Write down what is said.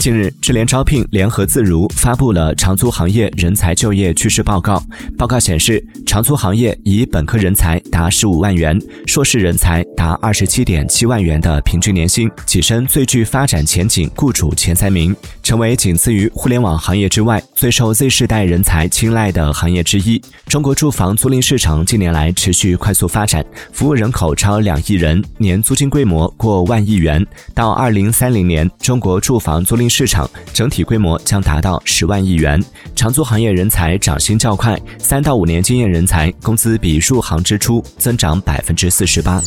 近日，智联招聘联合自如发布了长租行业人才就业趋势报告。报告显示，长租行业以本科人才达十五万元、硕士人才达二十七点七万元的平均年薪，跻身最具发展前景雇主前三名，成为仅次于互联网行业之外最受 Z 世代人才青睐的行业之一。中国住房租赁市场近年来持续快速发展，服务人口超两亿人，年租金规模过万亿元。到二零三零年，中国住房租赁 市场整体规模将达到十万亿元，长租行业人才涨薪较快，三到五年经验人才工资比入行之初增长百分之四十八。